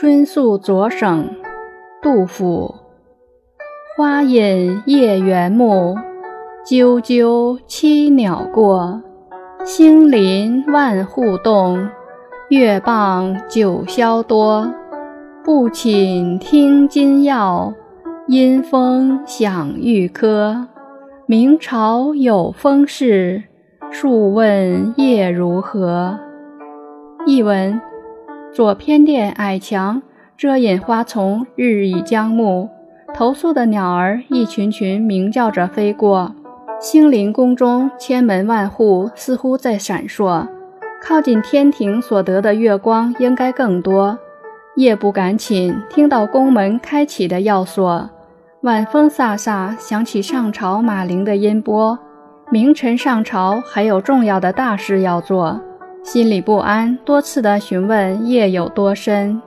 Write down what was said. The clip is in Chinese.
春宿左省，杜甫。花隐夜园暮，啾啾栖鸟过。星临万户动，月傍九霄多。不寝听金曜，阴风响玉珂。明朝有风事，数问夜如何？译文：左偏殿矮墙遮隐花丛，日已将暮。投宿的鸟儿一群群鸣叫着飞过，星林宫中千门万户似乎在闪烁。靠近天庭所得的月光应该更多。夜不敢寝，听到宫门开启的要锁，晚风飒飒，响起上朝马铃的音波。明晨上朝还有重要的大事要做，心里不安，多次的询问夜有多深。